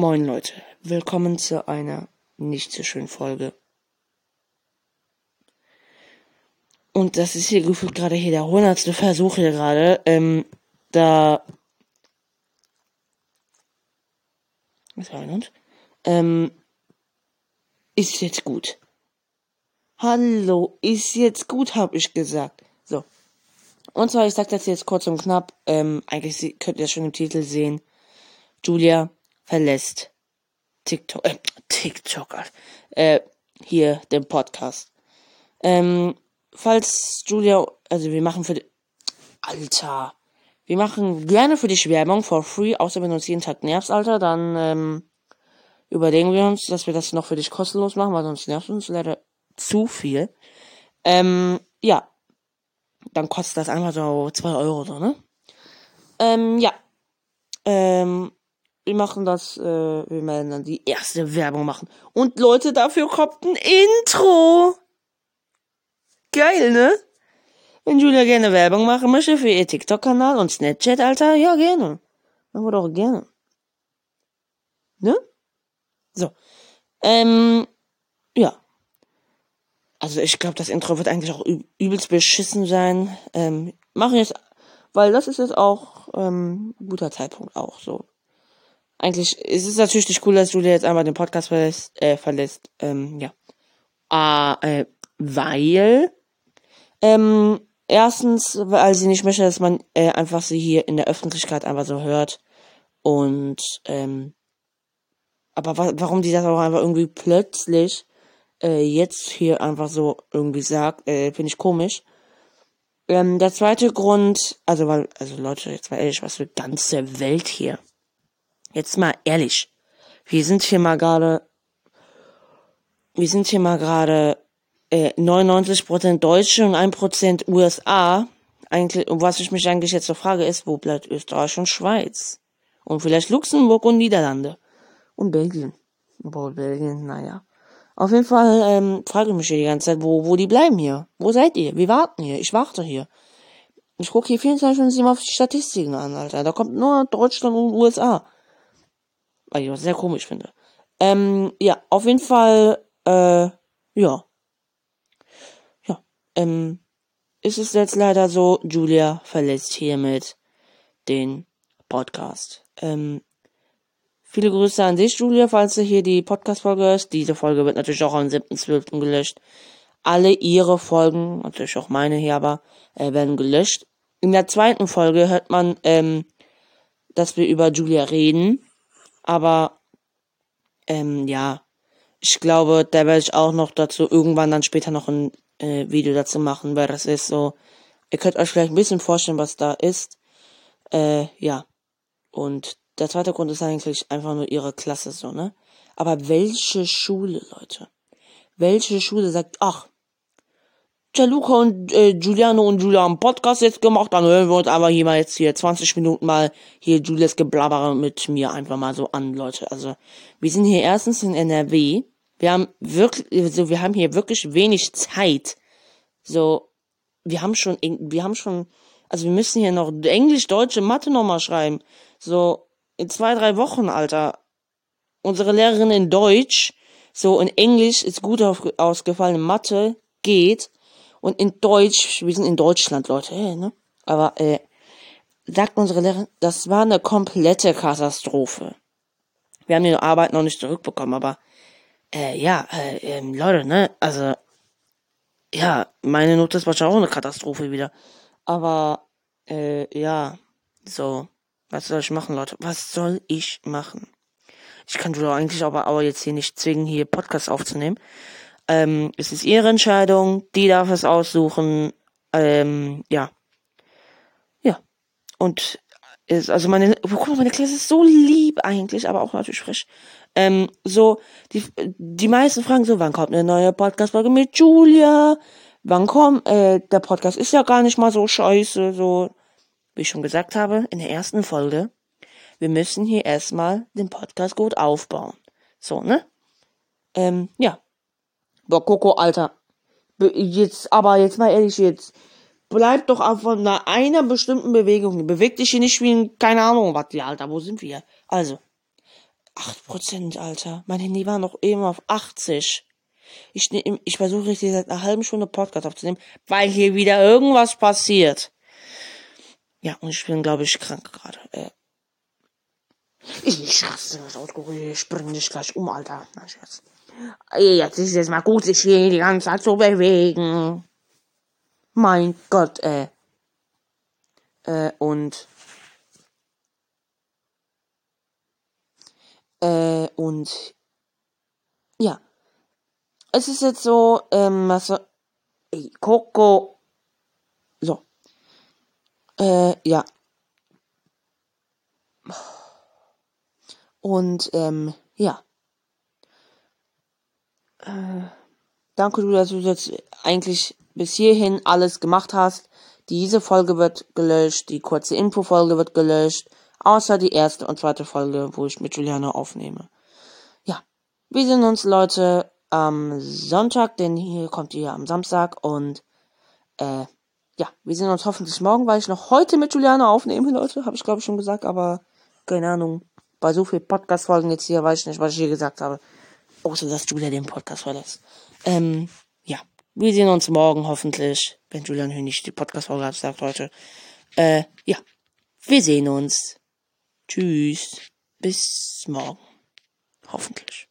Moin Leute, willkommen zu einer nicht so schönen Folge. Und das ist hier gefühlt gerade hier der hundertste Versuch hier gerade, ähm, da. Was war denn? Ähm, ist jetzt gut. Hallo, ist jetzt gut, hab ich gesagt. So. Und zwar, ich sag das jetzt kurz und knapp, ähm, eigentlich könnt ihr das schon im Titel sehen. Julia verlässt TikTok, äh, TikTok, äh, hier den Podcast. Ähm, falls Julia, also wir machen für die, Alter, wir machen gerne für dich Werbung for free, außer wenn du uns jeden Tag nervst, Alter, dann, ähm, überlegen wir uns, dass wir das noch für dich kostenlos machen, weil sonst nervt uns leider zu viel. Ähm, ja. Dann kostet das einfach so 2 Euro, so, ne? Ähm, ja. Ähm, wir machen das, äh, wir werden dann die erste Werbung machen. Und Leute, dafür kommt ein Intro. Geil, ne? Wenn Julia gerne Werbung machen möchte für ihr TikTok-Kanal und Snapchat, Alter, ja, gerne. Machen wir doch gerne. Ne? So. Ähm, ja. Also ich glaube, das Intro wird eigentlich auch übelst beschissen sein. Ähm, machen jetzt, weil das ist jetzt auch ähm, guter Zeitpunkt auch so. Eigentlich ist es natürlich nicht cool, dass Julia jetzt einmal den Podcast verlässt. Äh, verlässt ähm, ja. Ah, äh, weil ähm, erstens, weil sie nicht möchte, dass man äh, einfach sie hier in der Öffentlichkeit einfach so hört und ähm, aber wa warum die das auch einfach irgendwie plötzlich äh, jetzt hier einfach so irgendwie sagt, äh, finde ich komisch. Ähm, der zweite Grund, also weil, also Leute, jetzt mal ehrlich, was für ganze Welt hier. Jetzt mal ehrlich. Wir sind hier mal gerade, wir sind hier mal gerade äh, 99% Deutsche und 1% USA. Eigentlich, was ich mich eigentlich jetzt so frage, ist, wo bleibt Österreich und Schweiz? Und vielleicht Luxemburg und Niederlande und Belgien. Obwohl Belgien, naja. Auf jeden Fall ähm, frage ich mich hier die ganze Zeit, wo, wo die bleiben hier. Wo seid ihr? Wir warten hier. Ich warte hier. Ich gucke hier 24 Stunden auf die Statistiken an, Alter. Da kommt nur Deutschland und USA. Was ich was sehr komisch finde. Ähm, ja, auf jeden Fall, äh, ja. Ja, ähm, ist es jetzt leider so, Julia verlässt hiermit den Podcast. Ähm, Viele Grüße an dich, Julia, falls du hier die Podcast-Folge hörst. Diese Folge wird natürlich auch am 7.12. gelöscht. Alle ihre Folgen, natürlich auch meine hier, aber äh, werden gelöscht. In der zweiten Folge hört man, ähm, dass wir über Julia reden. Aber, ähm, ja. Ich glaube, da werde ich auch noch dazu irgendwann dann später noch ein äh, Video dazu machen, weil das ist so. Ihr könnt euch vielleicht ein bisschen vorstellen, was da ist. Äh, ja. Und der zweite Grund ist eigentlich einfach nur ihre Klasse so, ne? Aber welche Schule, Leute? Welche Schule sagt, ach, Gianluca und äh, Giuliano und Julia haben Podcast jetzt gemacht, dann hören wir uns aber hier mal jetzt hier 20 Minuten mal hier Julias Geblabber mit mir einfach mal so an, Leute. Also, wir sind hier erstens in NRW. Wir haben wirklich, so, wir haben hier wirklich wenig Zeit. So, wir haben schon, wir haben schon, also wir müssen hier noch Englisch, Deutsche, Mathe nochmal schreiben. So, in zwei, drei Wochen, Alter. Unsere Lehrerin in Deutsch, so in Englisch ist gut auf, ausgefallen, Mathe geht. Und in Deutsch, wir sind in Deutschland, Leute, äh, ne? Aber, äh, sagt unsere Lehrerin, das war eine komplette Katastrophe. Wir haben die Arbeit noch nicht zurückbekommen, aber, äh, ja, äh, ähm, Leute, ne? Also, ja, meine Note ist wahrscheinlich auch eine Katastrophe wieder. Aber, äh, ja, so. Was soll ich machen, Leute? Was soll ich machen? Ich kann Julia eigentlich aber, aber jetzt hier nicht zwingen, hier Podcast aufzunehmen. Ähm, es ist ihre Entscheidung, die darf es aussuchen. Ähm, ja. Ja. Und ist, also meine, oh, guck mal, meine Klasse ist so lieb eigentlich, aber auch natürlich frisch. Ähm, so, die, die meisten fragen so, wann kommt eine neue Podcast-Folge mit Julia? Wann kommt, äh, der Podcast ist ja gar nicht mal so scheiße, so wie ich schon gesagt habe in der ersten Folge, wir müssen hier erstmal den Podcast gut aufbauen. So, ne? Ähm, ja. Boah, Coco, Alter. Jetzt, aber jetzt mal ehrlich, jetzt bleib doch auf einer, einer bestimmten Bewegung. Beweg dich hier nicht wie ein, keine Ahnung, was, ja, Alter, wo sind wir? Also, 8%, Alter. Mein Handy war noch eben auf 80. Ich, nehm, ich versuche richtig seit einer halben Stunde Podcast aufzunehmen, weil hier wieder irgendwas passiert. Ja, und ich bin, glaube ich, krank gerade. Äh, ich das Auto. Ich bring dich gleich um, Alter. Na, Scherz. Jetzt ist es mal gut, sich hier die ganze Zeit zu bewegen. Mein Gott, äh. Äh, und. Äh, und. Ja. Es ist jetzt so, ähm, was. Ey, Coco. So. Äh, ja. Und, ähm, ja. Äh, danke, du, dass du jetzt eigentlich bis hierhin alles gemacht hast. Diese Folge wird gelöscht, die kurze Infofolge wird gelöscht, außer die erste und zweite Folge, wo ich mit Juliana aufnehme. Ja, wir sehen uns, Leute, am Sonntag, denn hier kommt ihr am Samstag und äh, ja, wir sehen uns hoffentlich morgen, weil ich noch heute mit Juliana aufnehme, Leute, habe ich glaube ich schon gesagt, aber keine Ahnung, bei so viel Podcast-Folgen jetzt hier weiß ich nicht, was ich hier gesagt habe. Außer, dass Julia den Podcast verlässt. Ähm, ja. Wir sehen uns morgen hoffentlich, wenn Julian Hönig die Podcast-Folge hat, sagt heute. Äh, ja. Wir sehen uns. Tschüss. Bis morgen. Hoffentlich.